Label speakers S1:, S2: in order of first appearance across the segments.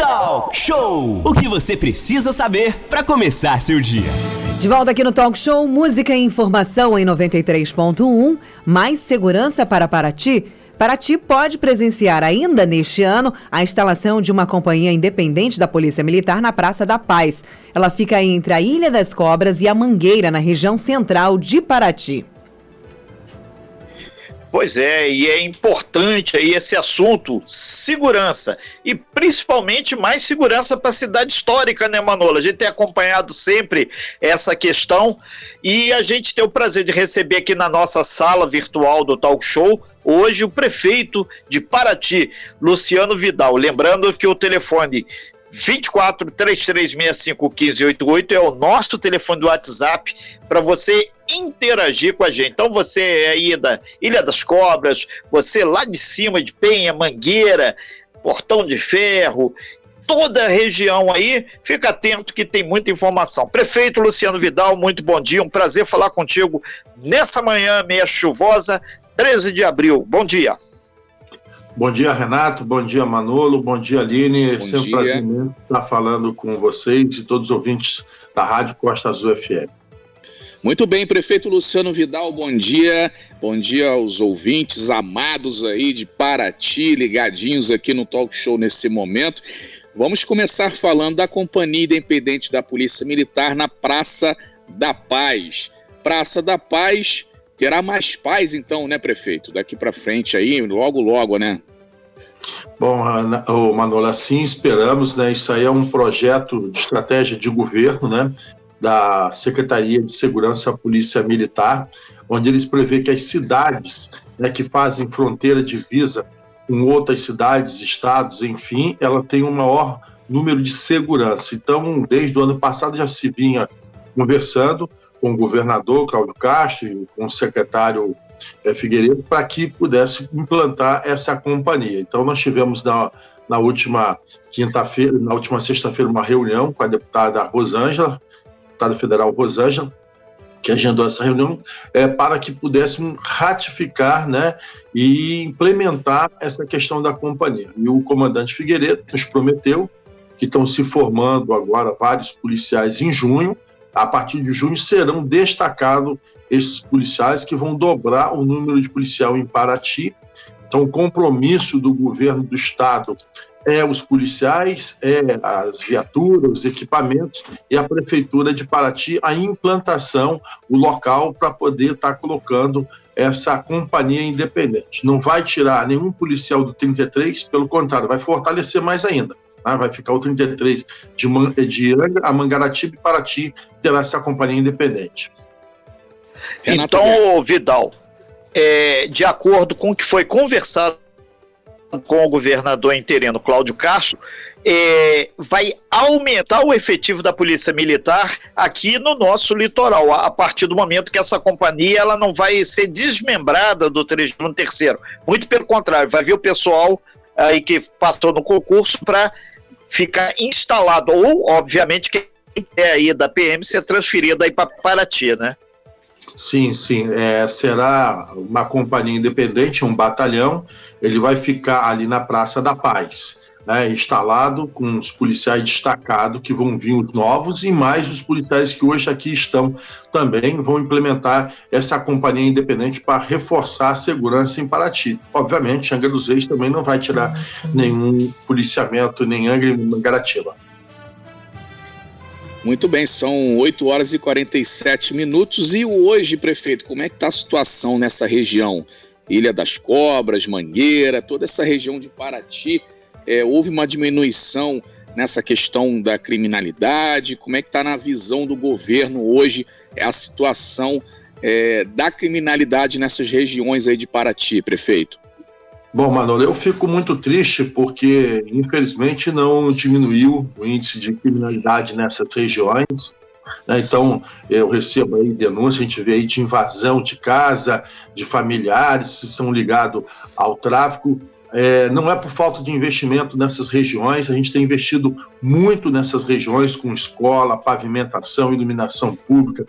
S1: Talk Show! O que você precisa saber para começar seu dia.
S2: De volta aqui no Talk Show, música e informação em 93.1, mais segurança para Paraty. Paraty pode presenciar ainda neste ano a instalação de uma companhia independente da Polícia Militar na Praça da Paz. Ela fica entre a Ilha das Cobras e a Mangueira, na região central de Paraty.
S3: Pois é, e é importante aí esse assunto, segurança, e principalmente mais segurança para a cidade histórica, né, Manola? A gente tem acompanhado sempre essa questão e a gente tem o prazer de receber aqui na nossa sala virtual do Talk Show hoje o prefeito de Paraty, Luciano Vidal. Lembrando que o telefone 24 3365 1588 é o nosso telefone do WhatsApp para você interagir com a gente. Então você é aí da Ilha das Cobras, você lá de cima de Penha, Mangueira, Portão de Ferro, toda a região aí, fica atento que tem muita informação. Prefeito Luciano Vidal, muito bom dia, um prazer falar contigo nessa manhã meia chuvosa, 13 de abril. Bom dia.
S4: Bom dia, Renato. Bom dia, Manolo. Bom dia, Aline. Bom Sempre dia. um prazer estar falando com vocês e todos os ouvintes da Rádio Costa Azul FM.
S5: Muito bem, prefeito Luciano Vidal, bom dia. Bom dia aos ouvintes amados aí de Paraty, ligadinhos aqui no Talk Show nesse momento. Vamos começar falando da Companhia Independente da Polícia Militar na Praça da Paz. Praça da Paz terá mais paz então, né, prefeito? Daqui para frente aí, logo logo, né?
S4: Bom, o Manolo, assim esperamos, né? Isso aí é um projeto de estratégia de governo, né? Da Secretaria de Segurança Polícia Militar, onde eles prevê que as cidades né, que fazem fronteira divisa com outras cidades, estados, enfim, ela tem um maior número de segurança. Então, desde o ano passado já se vinha conversando com o governador Cláudio Castro com o secretário é, Figueiredo para que pudesse implantar essa companhia. Então, nós tivemos na, na última quinta-feira, na última sexta-feira, uma reunião com a deputada Rosângela, deputada federal Rosângela, que agendou essa reunião é, para que pudéssemos ratificar né, e implementar essa questão da companhia. E o comandante Figueiredo nos prometeu que estão se formando agora vários policiais em junho. A partir de junho serão destacados esses policiais que vão dobrar o número de policial em Paraty. Então, o compromisso do governo do estado é os policiais, é as viaturas, os equipamentos e a prefeitura de Paraty a implantação, o local para poder estar tá colocando essa companhia independente. Não vai tirar nenhum policial do 33, pelo contrário, vai fortalecer mais ainda. Tá? Vai ficar o 33 de, Man de a Mangaratiba e Paraty terá essa companhia independente.
S3: Renato então, Vidal, é, de acordo com o que foi conversado com o governador interino Cláudio Castro, é, vai aumentar o efetivo da Polícia Militar aqui no nosso litoral, a, a, partir do momento que essa companhia ela não vai ser desmembrada do 33 Muito pelo contrário, vai vir o pessoal aí que passou no concurso para ficar instalado, ou, obviamente, quem é aí da PM ser transferido aí para Paraty, né?
S4: Sim, sim. É, será uma companhia independente, um batalhão. Ele vai ficar ali na Praça da Paz, né, instalado com os policiais destacados que vão vir os novos e mais os policiais que hoje aqui estão também vão implementar essa companhia independente para reforçar a segurança em Paraty. Obviamente, Angra dos Reis também não vai tirar nenhum policiamento, nem Angra e Mangaratiba.
S5: Muito bem, são 8 horas e 47 minutos. E hoje, prefeito, como é que está a situação nessa região? Ilha das Cobras, Mangueira, toda essa região de Paraty. É, houve uma diminuição nessa questão da criminalidade? Como é que está na visão do governo hoje a situação é, da criminalidade nessas regiões aí de Paraty, prefeito?
S4: Bom, Manolo, eu fico muito triste porque, infelizmente, não diminuiu o índice de criminalidade nessas regiões. Né? Então, eu recebo aí denúncia, a gente vê aí de invasão de casa, de familiares que são ligados ao tráfico. É, não é por falta de investimento nessas regiões, a gente tem investido muito nessas regiões com escola, pavimentação, iluminação pública,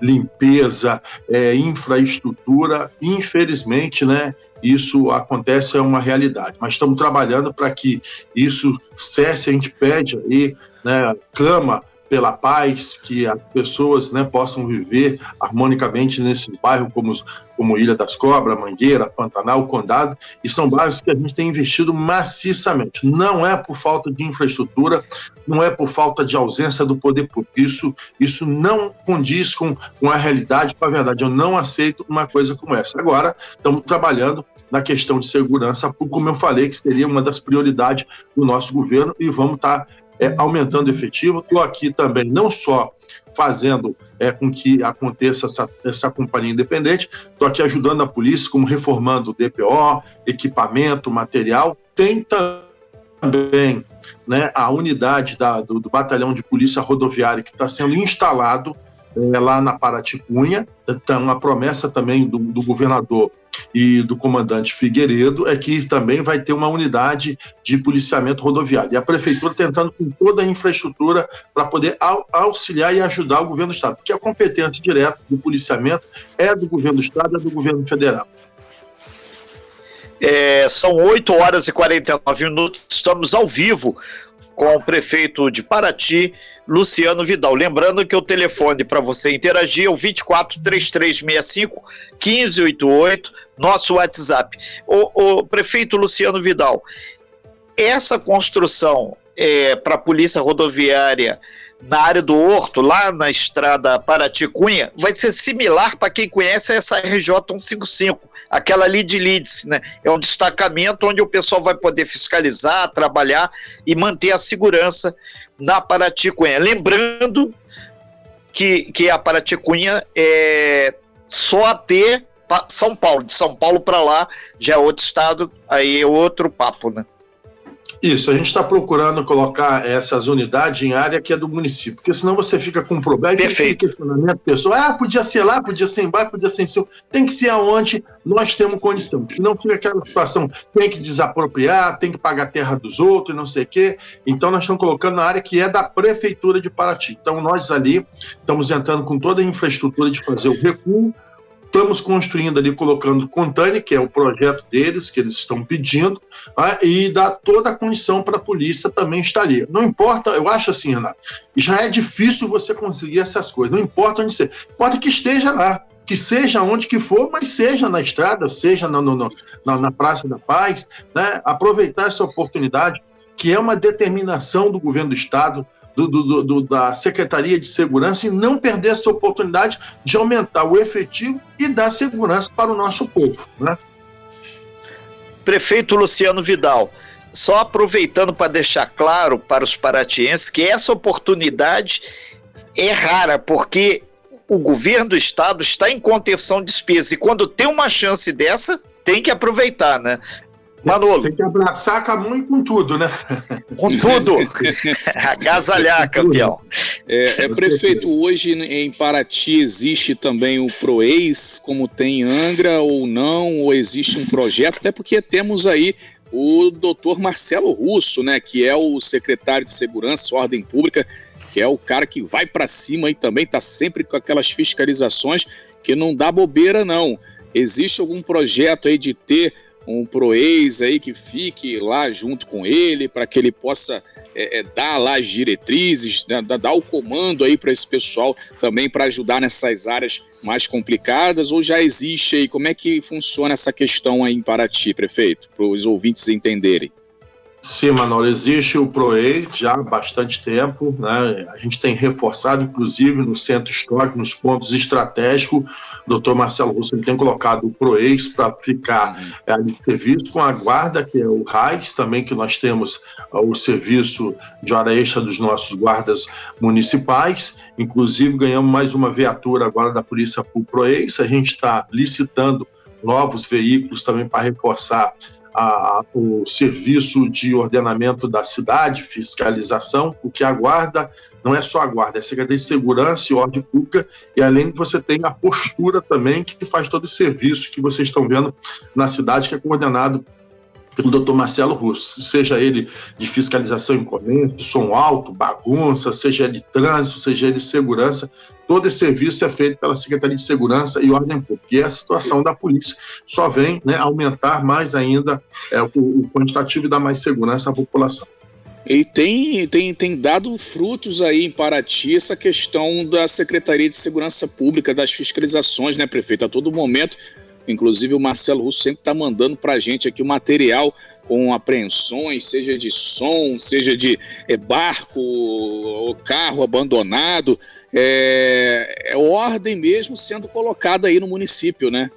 S4: limpeza, é, infraestrutura. Infelizmente, né, isso acontece, é uma realidade. Mas estamos trabalhando para que isso cesse, a gente pede aí, né, clama pela paz, que as pessoas né, possam viver harmonicamente nesses bairros como, como Ilha das Cobras, Mangueira, Pantanal, Condado, e são bairros que a gente tem investido maciçamente. Não é por falta de infraestrutura, não é por falta de ausência do poder público. Isso, isso não condiz com, com a realidade, com a verdade. Eu não aceito uma coisa como essa. Agora, estamos trabalhando na questão de segurança, como eu falei, que seria uma das prioridades do nosso governo, e vamos estar tá é, aumentando o efetivo. Estou aqui também não só fazendo é, com que aconteça essa, essa companhia independente, estou aqui ajudando a polícia, como reformando o DPO, equipamento, material. Tem também né, a unidade da, do, do, Batalhão de Polícia Rodoviária que está sendo instalado é, lá na Paraticunha. Então, a promessa também do, do governador e do comandante Figueiredo é que também vai ter uma unidade de policiamento rodoviário. E a prefeitura tentando com toda a infraestrutura para poder auxiliar e ajudar o governo do estado, porque a competência direta do policiamento é do governo do estado, é do governo federal.
S3: É, são 8 horas e 49 minutos, estamos ao vivo com o prefeito de Paraty, Luciano Vidal. Lembrando que o telefone para você interagir é o 24 3365 1588, nosso WhatsApp. O, o prefeito Luciano Vidal, essa construção é, para a Polícia Rodoviária na área do Horto, lá na estrada Paraty-Cunha, vai ser similar para quem conhece essa RJ 155, aquela ali de Leeds, né? É um destacamento onde o pessoal vai poder fiscalizar, trabalhar e manter a segurança na Paraty-Cunha. Lembrando que, que a Paraty-Cunha é só até São Paulo, de São Paulo para lá já é outro estado, aí é outro papo, né?
S4: Isso, a gente está procurando colocar essas unidades em área que é do município, porque senão você fica com um problema
S3: Perfeito.
S4: questionamento pessoal, ah, podia ser lá, podia ser embaixo, podia ser em cima. Tem que ser aonde nós temos condição. Senão fica aquela situação, tem que desapropriar, tem que pagar a terra dos outros, não sei o quê. Então nós estamos colocando na área que é da Prefeitura de Paraty. Então nós ali estamos entrando com toda a infraestrutura de fazer o recuo, Estamos construindo ali, colocando Contane, que é o projeto deles, que eles estão pedindo, né, e dá toda a condição para a polícia também estar ali. Não importa, eu acho assim, Renato, já é difícil você conseguir essas coisas, não importa onde você. Pode que esteja lá, que seja onde que for, mas seja na estrada, seja no, no, na, na Praça da Paz, né? aproveitar essa oportunidade, que é uma determinação do governo do Estado, do, do, do, da Secretaria de Segurança e não perder essa oportunidade de aumentar o efetivo e dar segurança para o nosso povo. Né?
S3: Prefeito Luciano Vidal, só aproveitando para deixar claro para os paratienses que essa oportunidade é rara, porque o governo do estado está em contenção de despesas e quando tem uma chance dessa, tem que aproveitar, né?
S4: Manolo. Tem que abraçar com a mão e com tudo, né?
S3: Com tudo. Agasalhar, campeão.
S5: É, é, prefeito, hoje em Paraty existe também o PROEIS, como tem em Angra ou não, ou existe um projeto, até porque temos aí o doutor Marcelo Russo, né, que é o secretário de Segurança e Ordem Pública, que é o cara que vai para cima e também está sempre com aquelas fiscalizações que não dá bobeira, não. Existe algum projeto aí de ter um proex aí que fique lá junto com ele, para que ele possa é, é, dar lá as diretrizes, né, dar o comando aí para esse pessoal também para ajudar nessas áreas mais complicadas, ou já existe aí? Como é que funciona essa questão aí em Paraty, prefeito, para os ouvintes entenderem?
S4: Sim, Manuel, existe o PROEI já há bastante tempo, né? A gente tem reforçado, inclusive, no centro histórico, nos pontos estratégicos. O doutor Marcelo Russo tem colocado o PROEIS para ficar é, ali de serviço com a guarda, que é o RAIS, também que nós temos o serviço de hora extra dos nossos guardas municipais. Inclusive, ganhamos mais uma viatura agora da Polícia para o PROEIS. A gente está licitando novos veículos também para reforçar a, o serviço de ordenamento da cidade, fiscalização, o que aguarda não é só a guarda, é a Secretaria de Segurança e Ordem Pública, e além você tem a postura também, que faz todo esse serviço que vocês estão vendo na cidade, que é coordenado pelo doutor Marcelo Russo, seja ele de fiscalização em comércio, som alto, bagunça, seja ele trânsito, seja ele segurança, todo esse serviço é feito pela Secretaria de Segurança e Ordem Pública. E a situação da polícia só vem né, aumentar mais ainda é, o, o quantitativo e dar mais segurança à população.
S5: E tem, tem, tem dado frutos aí em Paraty essa questão da Secretaria de Segurança Pública, das fiscalizações, né, prefeito? A todo momento Inclusive, o Marcelo Russo sempre está mandando para a gente aqui o material com apreensões, seja de som, seja de é, barco, ou carro abandonado. É, é ordem mesmo sendo colocada aí no município, né?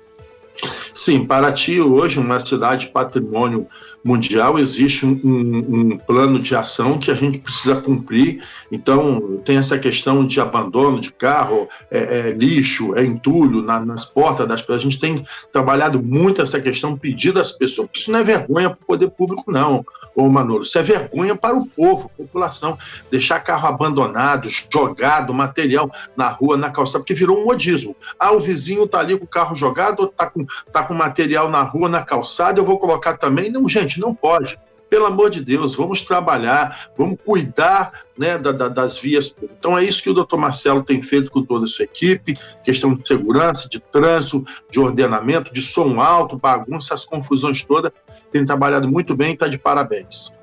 S4: Sim, Paraty hoje, uma cidade patrimônio mundial, existe um, um, plano de ação que a gente precisa cumprir. Então, tem essa questão de abandono de carro, é, é lixo, é entulho na, nas portas das pessoas. A gente tem trabalhado muito essa questão, pedido às pessoas. Isso não é vergonha para o poder público, não, ô Manolo. Isso é vergonha para o povo, população. Deixar carro abandonado, jogado, material na rua, na calçada, porque virou um modismo. Ah, o vizinho está ali com o carro jogado, está com, tá com material na rua, na calçada, eu vou colocar também. Não, gente gente, não pode. Pelo amor de Deus, vamos trabalhar, vamos cuidar né, da, da, das vias. Então é isso que o doutor Marcelo tem feito com toda a sua equipe, questão de segurança, de trânsito, de ordenamento, de som alto, bagunça, as confusões todas. Tem trabalhado muito bem está de parabéns.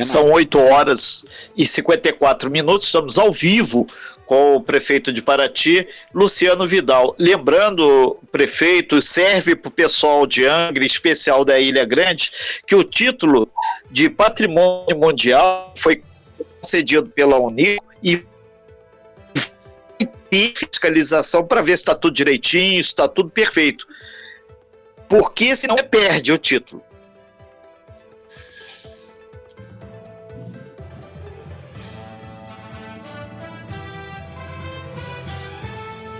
S3: São 8 horas e 54 minutos, estamos ao vivo com o prefeito de Paraty, Luciano Vidal. Lembrando, prefeito, serve para o pessoal de Angra, especial da Ilha Grande, que o título de patrimônio mundial foi concedido pela Unico e fiscalização para ver se está tudo direitinho, se está tudo perfeito. Porque senão perde o título.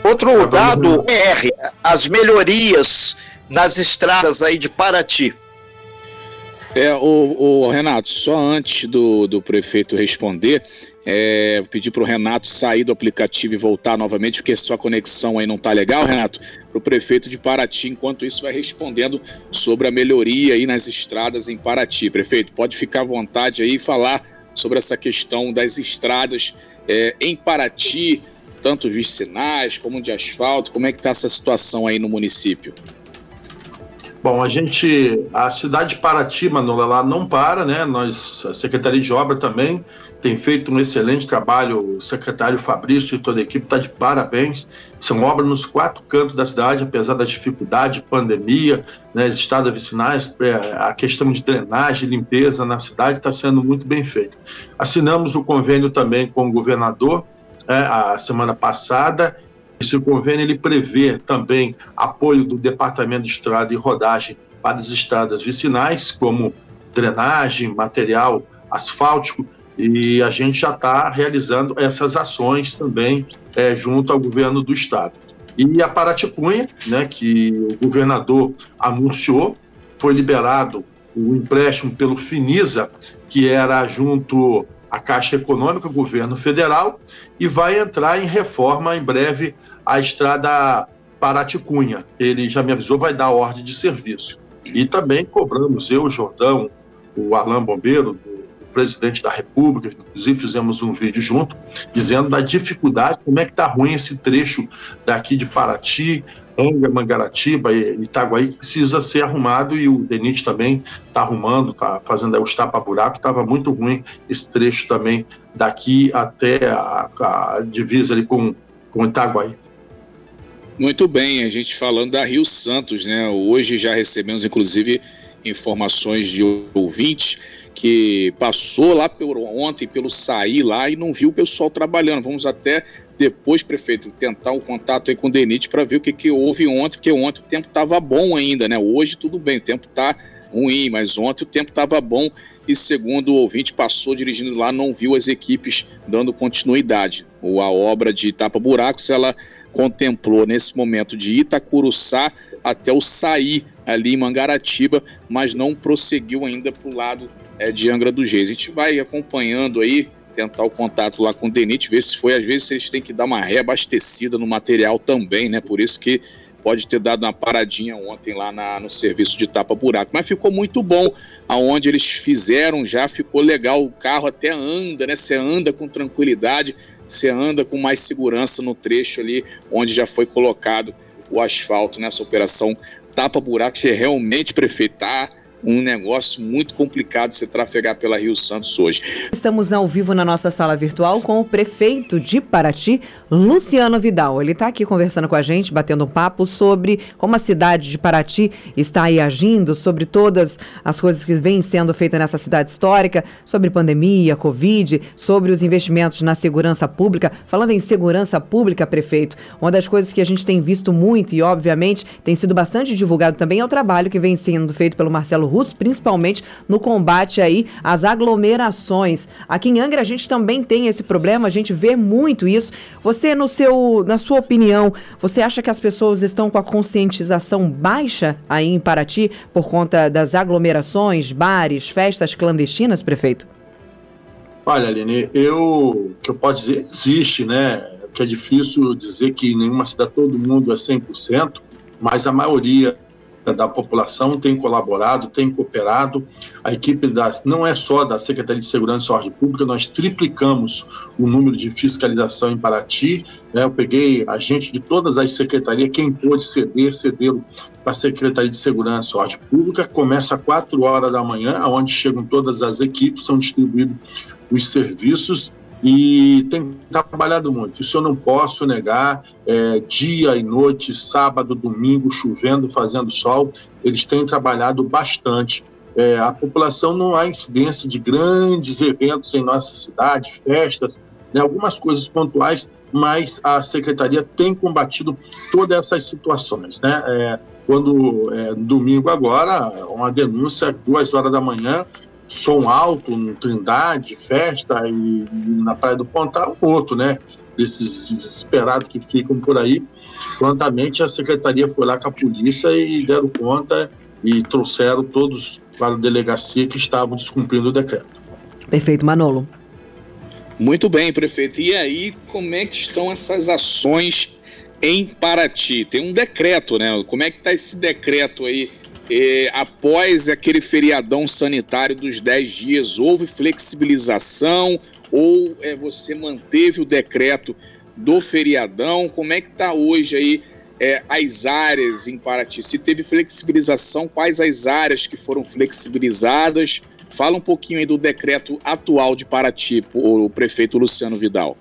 S3: Outro dado R, as melhorias nas estradas aí de Paraty.
S5: É, o, o, Renato, só antes do, do prefeito responder, é, pedir para o Renato sair do aplicativo e voltar novamente, porque sua conexão aí não tá legal, Renato, para o prefeito de Paraty, enquanto isso vai respondendo sobre a melhoria aí nas estradas em Paraty. Prefeito, pode ficar à vontade aí e falar sobre essa questão das estradas é, em Paraty, tanto vicinais como de asfalto? Como é que está essa situação aí no município?
S4: Bom, a gente, a cidade de Paraty, Manolo, ela não para, né? Nós, a Secretaria de Obra também tem feito um excelente trabalho. O secretário Fabrício e toda a equipe está de parabéns. São obras nos quatro cantos da cidade, apesar da dificuldade, pandemia, né, estradas vicinais, é, a questão de drenagem, limpeza na cidade está sendo muito bem feita. Assinamos o convênio também com o governador né, a semana passada. Esse convênio ele prevê também apoio do Departamento de Estrada e Rodagem para as estradas vicinais, como drenagem, material asfáltico, e a gente já está realizando essas ações também é, junto ao governo do estado. E a Paratipunha, né, que o governador anunciou, foi liberado o empréstimo pelo Finisa, que era junto a Caixa Econômica, governo federal, e vai entrar em reforma em breve a estrada Paraticunha. Ele já me avisou, vai dar ordem de serviço. E também cobramos, eu, o Jordão, o Alain Bombeiro, o presidente da República, inclusive fizemos um vídeo junto, dizendo da dificuldade, como é que está ruim esse trecho daqui de Paraty, Anga, Mangaratiba e Itaguaí precisa ser arrumado e o DENIT também está arrumando, está fazendo aí os tapa-buraco, estava muito ruim esse trecho também daqui até a, a divisa ali com, com Itaguaí.
S5: Muito bem, a gente falando da Rio Santos, né? Hoje já recebemos, inclusive, informações de ouvintes que passou lá pelo, ontem pelo sair lá e não viu o pessoal trabalhando. Vamos até depois, prefeito, tentar um contato aí com o Denite para ver o que, que houve ontem, porque ontem o tempo estava bom ainda, né? Hoje tudo bem, o tempo está ruim, mas ontem o tempo estava bom e segundo o ouvinte passou dirigindo lá, não viu as equipes dando continuidade. Ou a obra de tapa buracos, ela contemplou nesse momento de Itacuruçá até o sair ali em Mangaratiba, mas não prosseguiu ainda para o lado é, de Angra dos Reis. A gente vai acompanhando aí tentar o contato lá com o Denit, ver se foi. Às vezes eles têm que dar uma reabastecida no material também, né? Por isso que pode ter dado uma paradinha ontem lá na, no serviço de tapa-buraco. Mas ficou muito bom aonde eles fizeram já, ficou legal. O carro até anda, né? Você anda com tranquilidade, você anda com mais segurança no trecho ali onde já foi colocado o asfalto nessa operação tapa-buraco. Você realmente, prefeito, tá um negócio muito complicado se trafegar pela Rio Santos hoje.
S2: Estamos ao vivo na nossa sala virtual com o prefeito de Paraty, Luciano Vidal. Ele está aqui conversando com a gente, batendo um papo sobre como a cidade de Paraty está aí agindo, sobre todas as coisas que vêm sendo feitas nessa cidade histórica, sobre pandemia, Covid, sobre os investimentos na segurança pública. Falando em segurança pública, prefeito, uma das coisas que a gente tem visto muito e, obviamente, tem sido bastante divulgado também é o trabalho que vem sendo feito pelo Marcelo Russo, principalmente no combate aí às aglomerações. Aqui em Angra a gente também tem esse problema, a gente vê muito isso. Você, no seu, na sua opinião, você acha que as pessoas estão com a conscientização baixa aí em Paraty por conta das aglomerações, bares, festas clandestinas, prefeito?
S4: Olha, Aline, eu que eu posso dizer existe, né? Que é difícil dizer que nenhuma cidade todo mundo é 100%, mas a maioria da população tem colaborado, tem cooperado. A equipe da, não é só da Secretaria de Segurança e Ordem Pública, nós triplicamos o número de fiscalização em Paraty. Né? Eu peguei a gente de todas as secretarias, quem pôde ceder, cedeu para a Secretaria de Segurança e Ordem Pública. Começa às 4 horas da manhã, onde chegam todas as equipes, são distribuídos os serviços e tem trabalhado muito. Isso eu não posso negar. É, dia e noite, sábado, domingo, chovendo, fazendo sol, eles têm trabalhado bastante. É, a população não há incidência de grandes eventos em nossa cidade, festas, né, algumas coisas pontuais, mas a secretaria tem combatido todas essas situações. Né? É, quando é, domingo agora, uma denúncia duas horas da manhã, som alto, no Trindade, festa, e, na Praia do Pontal, outro, né? Desses desesperados que ficam por aí. Prontamente a secretaria foi lá com a polícia e deram conta e trouxeram todos para a delegacia que estavam descumprindo o decreto.
S2: Perfeito, Manolo.
S5: Muito bem, prefeito. E aí, como é que estão essas ações em Paraty? Tem um decreto, né? Como é que está esse decreto aí após aquele feriadão sanitário dos 10 dias, houve flexibilização ou é, você manteve o decreto do feriadão? Como é que está hoje aí é, as áreas em Paraty? Se teve flexibilização, quais as áreas que foram flexibilizadas? Fala um pouquinho aí do decreto atual de Paraty, o prefeito Luciano Vidal.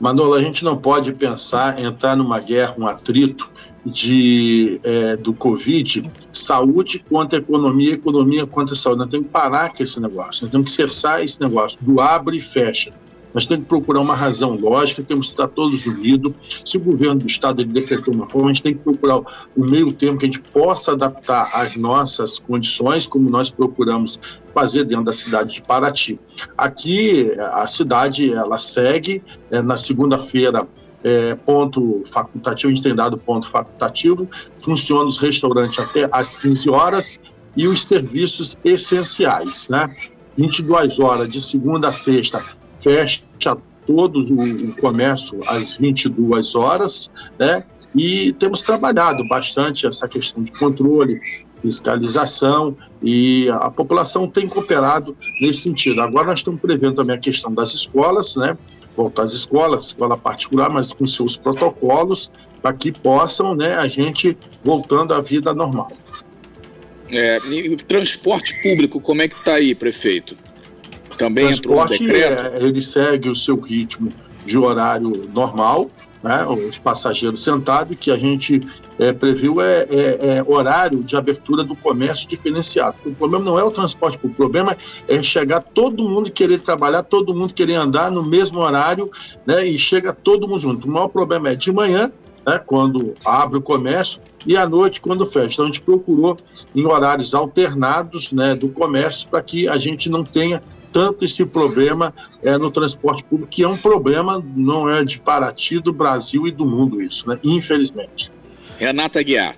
S4: Manolo, a gente não pode pensar entrar numa guerra, um atrito de, é, do Covid, saúde contra economia, economia contra saúde. Nós temos que parar com esse negócio, nós temos que cessar esse negócio do abre e fecha. Nós temos que procurar uma razão lógica, temos que estar todos unidos. Se o governo do Estado ele decretou uma forma, a gente tem que procurar o meio termo que a gente possa adaptar às nossas condições, como nós procuramos fazer dentro da cidade de Paraty. Aqui, a cidade, ela segue, é, na segunda-feira, é, ponto facultativo, a gente tem dado ponto facultativo, funciona os restaurantes até às 15 horas e os serviços essenciais, né? 22 horas de segunda a sexta fecha todo o, comércio às 22 horas, né? E temos trabalhado bastante essa questão de controle, fiscalização e a população tem cooperado nesse sentido. Agora nós estamos prevendo também a questão das escolas, né? Voltar às escolas, escola particular, mas com seus protocolos, para que possam, né, a gente voltando à vida normal.
S5: É, e transporte público, como é que está aí, prefeito? Também entrou no decreto?
S4: É, ele segue o seu ritmo de horário normal, né, os passageiros sentados, que a gente é, previu é, é, é, horário de abertura do comércio diferenciado. O problema não é o transporte o problema é chegar todo mundo querer trabalhar, todo mundo querer andar no mesmo horário, né, e chega todo mundo junto. O maior problema é de manhã, né, quando abre o comércio, e à noite quando fecha. Então a gente procurou em horários alternados né, do comércio para que a gente não tenha tanto esse problema é, no transporte público, que é um problema, não é de Paraty, do Brasil e do mundo isso, né? infelizmente.
S5: Renata Guiar.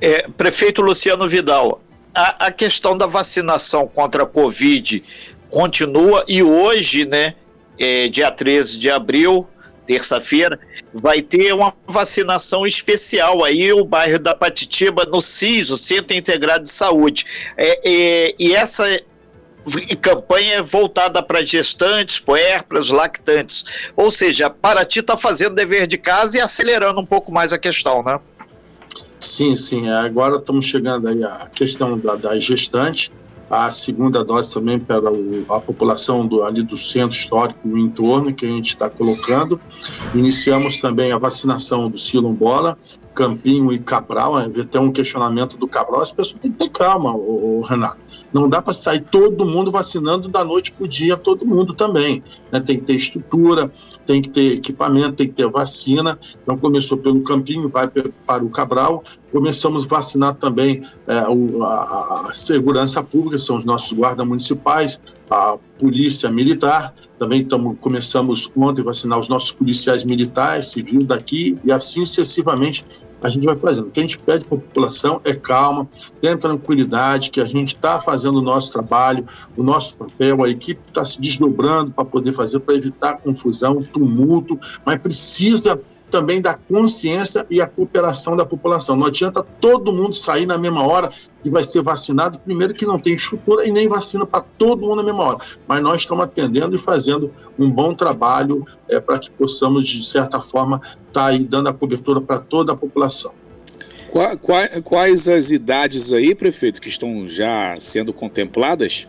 S3: É, prefeito Luciano Vidal, a, a questão da vacinação contra a Covid continua e hoje, né, é, dia 13 de abril, terça-feira, vai ter uma vacinação especial aí, o bairro da Patitiba, no CIS, o Centro Integrado de Saúde. É, é, e essa campanha é voltada para gestantes, puérperas, lactantes. Ou seja, Paraty está fazendo dever de casa e acelerando um pouco mais a questão, né?
S4: Sim, sim. Agora estamos chegando aí à questão da, das gestantes a segunda dose também para o, a população do, ali do centro histórico e entorno que a gente está colocando. Iniciamos também a vacinação do Silombola, Campinho e Cabral. Tem um questionamento do Cabral, as pessoas têm que ter calma, o, Renato. Não dá para sair todo mundo vacinando da noite para o dia, todo mundo também. Né? Tem que ter estrutura, tem que ter equipamento, tem que ter vacina. Então começou pelo Campinho, vai para o Cabral. Começamos a vacinar também é, a, a, segurança pública, são os nossos guardas municipais, a polícia militar. Também tamo, começamos ontem a vacinar os nossos policiais militares, civil daqui, e assim sucessivamente a gente vai fazendo. O que a gente pede para a população é calma, tenha tranquilidade, que a gente está fazendo o nosso trabalho, o nosso papel, a equipe está se desdobrando para poder fazer, para evitar confusão, tumulto, mas precisa também da consciência e a cooperação da população. Não adianta todo mundo sair na mesma hora e vai ser vacinado, primeiro que não tem estrutura e nem vacina para todo mundo na mesma hora. Mas nós estamos atendendo e fazendo um bom trabalho é, para que possamos, de certa forma, estar tá dando a cobertura para toda a população.
S5: Quais as idades aí, prefeito, que estão já sendo contempladas?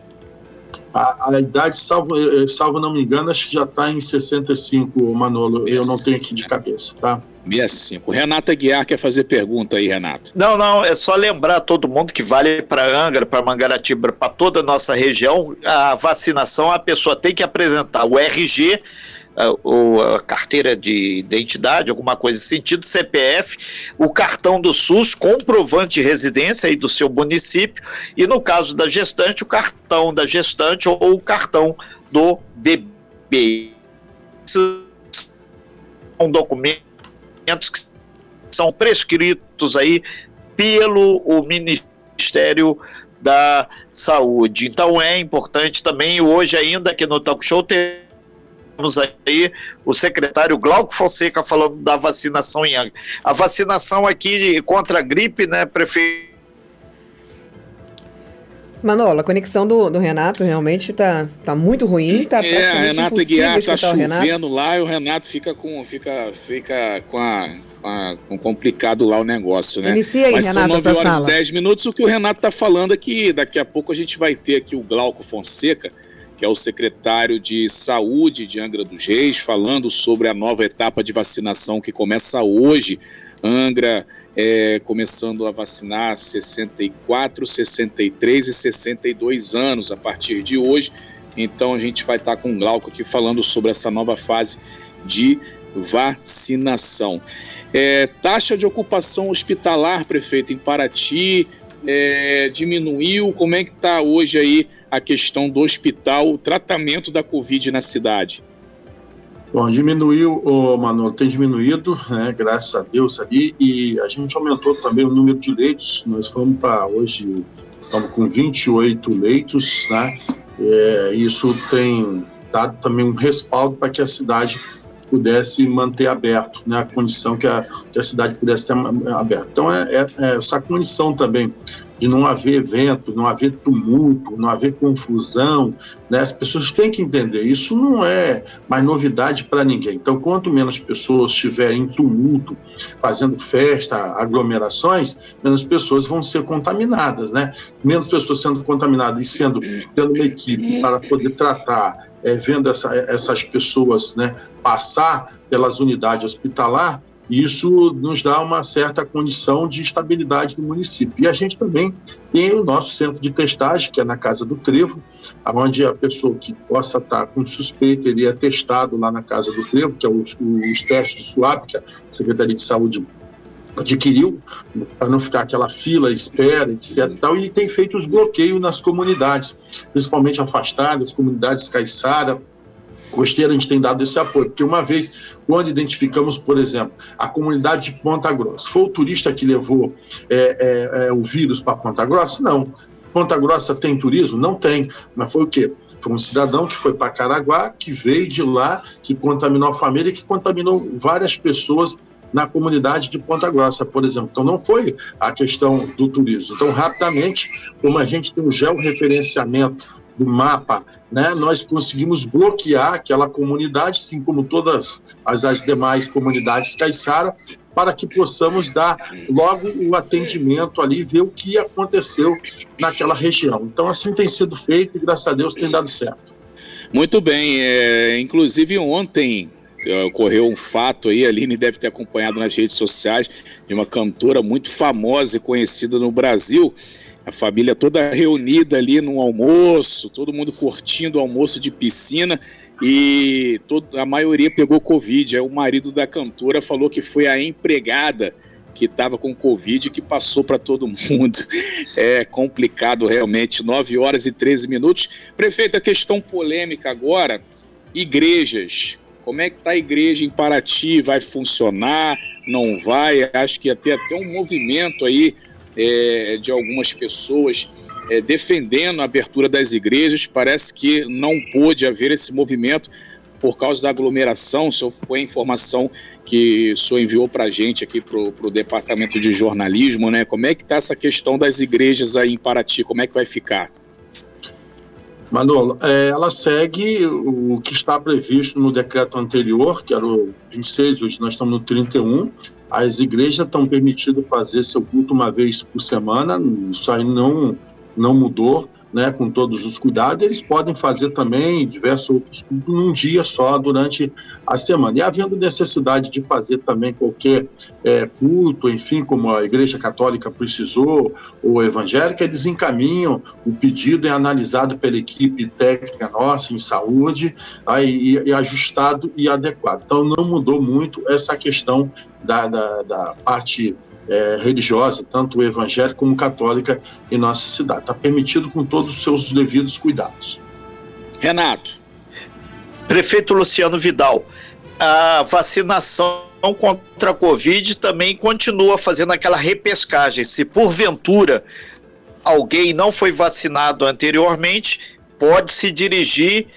S4: A, a, idade, salvo, eh, salvo não me engano, acho que já está em 65, Manolo. 65. Eu não tenho aqui de cabeça, tá?
S5: 65. Renata Guiar quer fazer pergunta aí, Renato.
S3: Não, não, é só lembrar todo mundo que vale para Angra, para Mangaratiba, para toda a nossa região, a vacinação, a pessoa tem que apresentar o RG ou a carteira de identidade, alguma coisa nesse sentido, CPF, o cartão do SUS, comprovante de residência aí do seu município, e no caso da gestante, o cartão da gestante ou o cartão do bebê. São documentos que são prescritos aí pelo o Ministério da Saúde. Então é importante também, hoje ainda aqui no Talk Show, ter temos aí o secretário Glauco Fonseca falando da vacinação em Angra. A vacinação aqui contra a gripe, né, prefeito?
S2: Manolo, a conexão do, do Renato realmente está tá muito ruim. Tá
S5: é, a Renata Guiar está chovendo lá e o Renato fica com, fica, fica com a, com, complicado lá o negócio, né?
S2: Inicia aí,
S5: Mas
S2: Renato,
S5: são 9 horas
S2: e
S5: 10 minutos. O que o Renato está falando é que daqui a pouco a gente vai ter aqui o Glauco Fonseca, que é o secretário de Saúde de Angra dos Reis, falando sobre a nova etapa de vacinação que começa hoje. Angra é, começando a vacinar 64, 63 e 62 anos a partir de hoje. Então a gente vai estar com o Glauco aqui falando sobre essa nova fase de vacinação. É, taxa de ocupação hospitalar, prefeito, em Paraty, é, diminuiu? Como é que está hoje aí a questão do hospital, o tratamento da Covid na cidade?
S4: Bom, diminuiu, oh, Manolo, tem diminuído, né, graças a Deus ali, e a gente aumentou também o número de leitos, nós fomos para hoje, estamos com 28 leitos, né, é, isso tem dado também um respaldo para que a cidade pudesse manter aberto, né, a condição que a, que a cidade pudesse ser aberta. Então, é, é, é, essa condição também de não haver evento, não haver tumulto, não haver confusão, né, as pessoas têm que entender, isso não é mais novidade para ninguém. Então, quanto menos pessoas estiverem em tumulto, fazendo festa, aglomerações, menos pessoas vão ser contaminadas, né? Menos pessoas sendo contaminadas e sendo, tendo uma equipe para poder tratar é, vendo essa, essas pessoas né, passar pelas unidades hospitalar, isso nos dá uma certa condição de estabilidade do município. E a gente também tem o nosso centro de testagem, que é na Casa do Trevo, onde a pessoa que possa estar com suspeita, ele é testado lá na Casa do Trevo, que é os, os testes do SUAP, que a Secretaria de Saúde adquiriu, para não ficar aquela fila, espera, etc. E, tal, e tem feito os bloqueios nas comunidades, principalmente afastadas, comunidades caiçara, costeira, a gente tem dado esse apoio, porque uma vez, quando identificamos, por exemplo, a comunidade de Ponta Grossa, foi o turista que levou é, é, é, o vírus para Ponta Grossa? Não. Ponta Grossa tem turismo? Não tem. Mas foi o quê? Foi um cidadão que foi para Caraguá, que veio de lá, que contaminou a família, que contaminou várias pessoas na comunidade de Ponta Grossa, por exemplo. Então, não foi a questão do turismo. Então, rapidamente, como a gente tem um georreferenciamento do mapa, né, nós conseguimos bloquear aquela comunidade, assim como todas as, as demais comunidades caiçara, para que possamos dar logo o atendimento ali, ver o que aconteceu naquela região. Então, assim tem sido feito e, graças a Deus, tem dado certo.
S5: Muito bem. É, inclusive, ontem ocorreu um fato aí, a Aline deve ter acompanhado nas redes sociais, de uma cantora muito famosa e conhecida no Brasil. A família toda reunida ali no almoço, todo mundo curtindo o almoço de piscina e todo, a maioria pegou Covid. Aí o marido da cantora falou que foi a empregada que estava com Covid que passou para todo mundo. É complicado realmente. 9 horas e 13 minutos. Prefeito, a questão polêmica agora: igrejas. Como é que está a igreja em Paraty? Vai funcionar? Não vai? Acho que ia ter até um movimento aí é, de algumas pessoas é, defendendo a abertura das igrejas. Parece que não pôde haver esse movimento por causa da aglomeração. Isso foi a informação que o senhor enviou para a gente aqui para o departamento de jornalismo, né? Como é que está essa questão das igrejas aí em Paraty? Como é que vai ficar?
S4: Manolo, é, ela segue o que está previsto no decreto anterior, que era o 26, hoje nós estamos no 31. As igrejas estão permitidas fazer seu culto uma vez por semana, isso aí não não mudou, né, com todos os cuidados, eles podem fazer também diversos outros cultos num dia só durante a semana. E havendo necessidade de fazer também qualquer é, culto, enfim, como a Igreja Católica precisou, ou evangélica, eles encaminham o pedido, é analisado pela equipe técnica nossa em saúde, aí, e, e ajustado e adequado. Então não mudou muito essa questão da, da, da parte é, religiosa, tanto evangélica como católica, em nossa cidade. Está permitido com todos os seus devidos cuidados.
S5: Renato.
S3: Prefeito Luciano Vidal, a vacinação contra a Covid também continua fazendo aquela repescagem. Se porventura alguém não foi vacinado anteriormente, pode se dirigir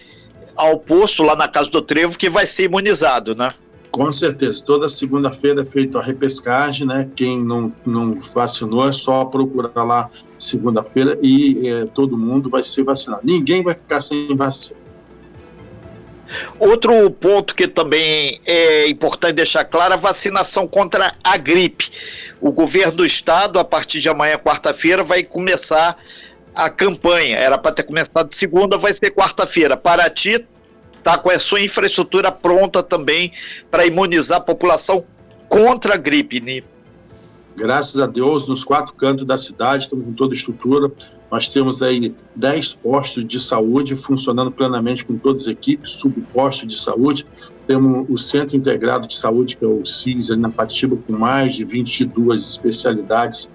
S3: ao posto lá na Casa do Trevo que vai ser imunizado, né?
S4: Com certeza, toda segunda-feira é feita a repescagem, né? Quem não, não vacinou é só procurar lá segunda-feira e é, todo mundo vai ser vacinado. Ninguém vai ficar sem vacina.
S3: Outro ponto que também é importante deixar claro, a vacinação contra a gripe. O governo do estado, a partir de amanhã, quarta-feira, vai começar a campanha. Era para ter começado segunda, vai ser quarta-feira. Paraty está com a sua infraestrutura pronta também para imunizar a população contra a gripe. Né?
S4: Graças a Deus, nos quatro cantos da cidade, estamos com toda a estrutura. Nós temos aí 10 postos de saúde funcionando plenamente com todas as equipes, subpostos de saúde. Temos o Centro Integrado de Saúde, que é o CIS, ali na Patiba, com mais de 22 especialidades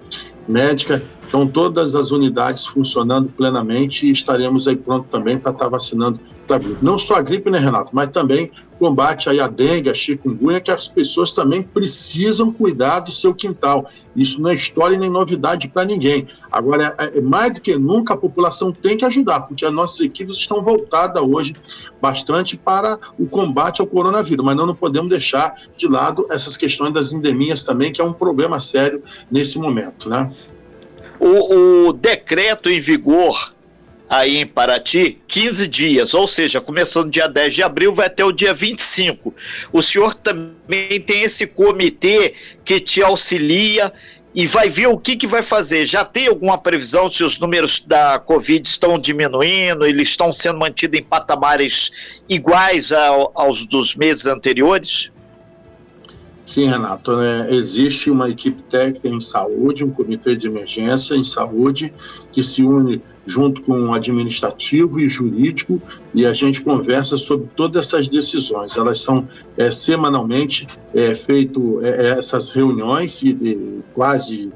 S4: médicas. Então, todas as unidades funcionando plenamente e estaremos aí pronto também para estar vacinando da gripe. Não só a gripe, né, Renato, mas também combate aí a dengue, a chikungunya, que as pessoas também precisam cuidar do seu quintal. Isso não é história nem novidade para ninguém. Agora, é, é, mais do que nunca, a população tem que ajudar, porque as nossas equipes estão voltadas hoje bastante para o combate ao coronavírus, mas não, não podemos deixar de lado essas questões das endemias também, que é um problema sério nesse momento, né?
S3: O, o decreto em vigor aí em Paraty 15 dias, ou seja, começando dia 10 de abril, vai até o dia 25. O senhor também tem esse comitê que te auxilia e vai ver o que, que vai fazer. Já tem alguma previsão se os números da Covid estão diminuindo, eles estão sendo mantidos em patamares iguais ao, aos dos meses anteriores?
S4: Sim, Renato. Né? Existe uma equipe técnica em saúde, um comitê de emergência em saúde, que se une junto com o administrativo e jurídico e a gente conversa sobre todas essas decisões. Elas são é, semanalmente é, feito é, essas reuniões e, quase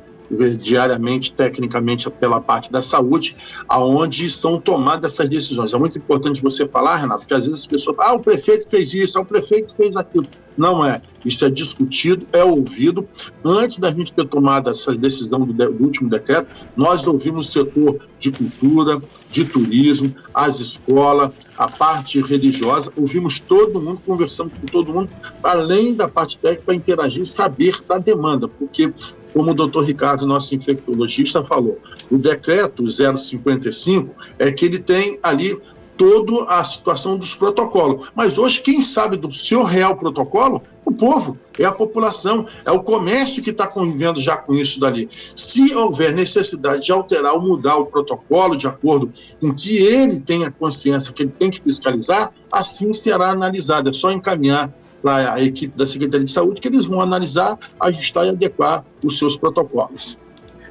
S4: diariamente, tecnicamente, pela parte da saúde, aonde são tomadas essas decisões. É muito importante você falar, Renato, porque às vezes as pessoas falam, ah, o prefeito fez isso, ah, o prefeito fez aquilo. Não é. Isso é discutido, é ouvido. Antes da gente ter tomado essa decisão do, de, do último decreto, nós ouvimos o setor de cultura, de turismo, as escolas, a parte religiosa, ouvimos todo mundo, conversando com todo mundo, além da parte técnica, para interagir e saber da demanda, porque como o doutor Ricardo, nosso infectologista, falou, o decreto 055 é que ele tem ali toda a situação dos protocolos. Mas hoje, quem sabe do seu real protocolo? O povo, é a população, é o comércio que está convivendo já com isso dali. Se houver necessidade de alterar ou mudar o protocolo de acordo com que ele tenha consciência que ele tem que fiscalizar, assim será analisado. É só encaminhar para a equipe da Secretaria de Saúde, que eles vão analisar, ajustar e adequar os seus protocolos.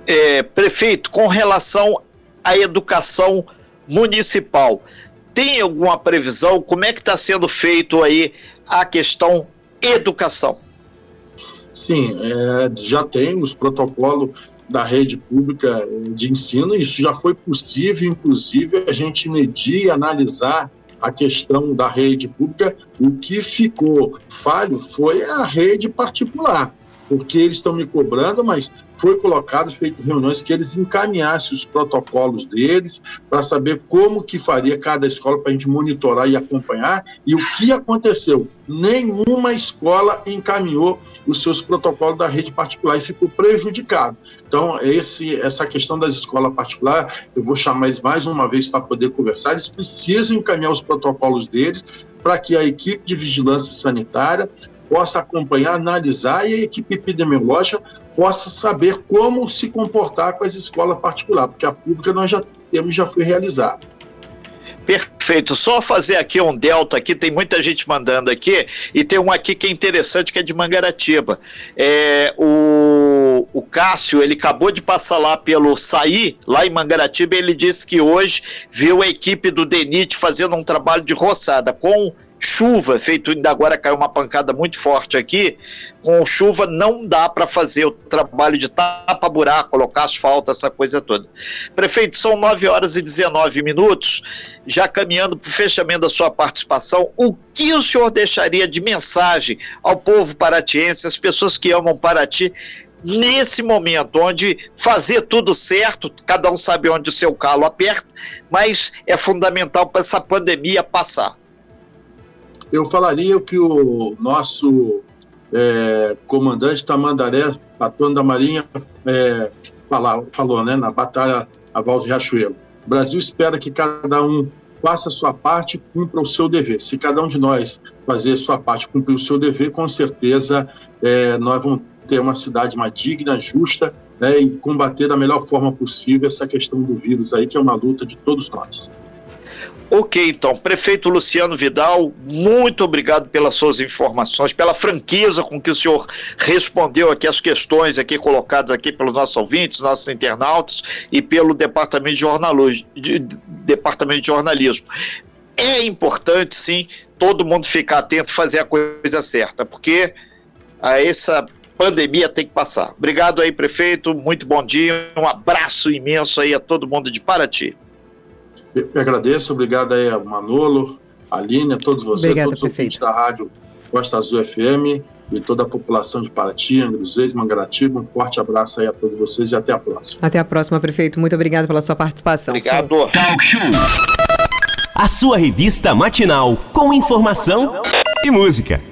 S3: É, prefeito, com relação à educação municipal, tem alguma previsão? Como é que está sendo feito aí a questão educação?
S4: Sim, é, já temos protocolo da rede pública de ensino, isso já foi possível, inclusive, a gente medir e analisar a questão da rede pública, o que ficou falho foi a rede particular, porque eles estão me cobrando, mas foi colocado, feito reuniões que eles encaminhassem os protocolos deles para saber como que faria cada escola para a gente monitorar e acompanhar. E o que aconteceu? Nenhuma escola encaminhou os seus protocolos da rede particular e ficou prejudicado. Então, esse, essa questão das escolas particulares, eu vou chamar eles mais uma vez para poder conversar. Eles precisam encaminhar os protocolos deles para que a equipe de vigilância sanitária possa acompanhar, analisar e a equipe epidemiológica possa saber como se comportar com as escolas particulares, porque a pública nós já temos, já foi realizada.
S3: Perfeito. Só fazer aqui um delta aqui, tem muita gente mandando aqui, e tem um aqui que é interessante, que é de Mangaratiba. É, o, o Cássio, ele acabou de passar lá pelo Saí, lá em Mangaratiba, ele disse que hoje viu a equipe do DENIT fazendo um trabalho de roçada com chuva, feito ainda agora caiu uma pancada muito forte aqui, com chuva não dá para fazer o trabalho de tapa-buraco, colocar asfalto, essa coisa toda. Prefeito, são 9 horas e 19 minutos, já caminhando para o fechamento da sua participação, o que o senhor deixaria de mensagem ao povo paratiense, as pessoas que amam Paraty, nesse momento, onde fazer tudo certo, cada um sabe onde o seu calo aperta, mas é fundamental para essa pandemia passar
S4: eu falaria que o nosso é, comandante Tamandaré, patrão da Marinha, é, fala, falou né, na Batalha a Val de Riachuelo. O Brasil espera que cada um faça a sua parte e cumpra o seu dever. Se cada um de nós fazer a sua parte cumprir o seu dever, com certeza é, nós vamos ter uma cidade mais digna, justa né, e combater da melhor forma possível essa questão do vírus aí, que é uma luta de todos nós.
S3: Ok, então, prefeito Luciano Vidal, muito obrigado pelas suas informações, pela franqueza com que o senhor respondeu aqui as questões aqui colocadas aqui pelos nossos ouvintes, nossos internautas e pelo departamento de, de, departamento de jornalismo. É importante, sim, todo mundo ficar atento, fazer a coisa certa, porque a essa pandemia tem que passar. Obrigado aí, prefeito, muito bom dia, um abraço imenso aí a todo mundo de Paraty.
S4: Eu agradeço, obrigado aí a Manolo, a Aline, a todos vocês, Obrigada, todos os ouvintes da rádio Costa Azul FM e toda a população de Paraty, Angruzês, Mangaratiba. Um forte abraço aí a todos vocês e até a próxima.
S2: Até a próxima, prefeito. Muito obrigado pela sua participação.
S3: Obrigado. Talk Show.
S1: A sua revista matinal com informação e música.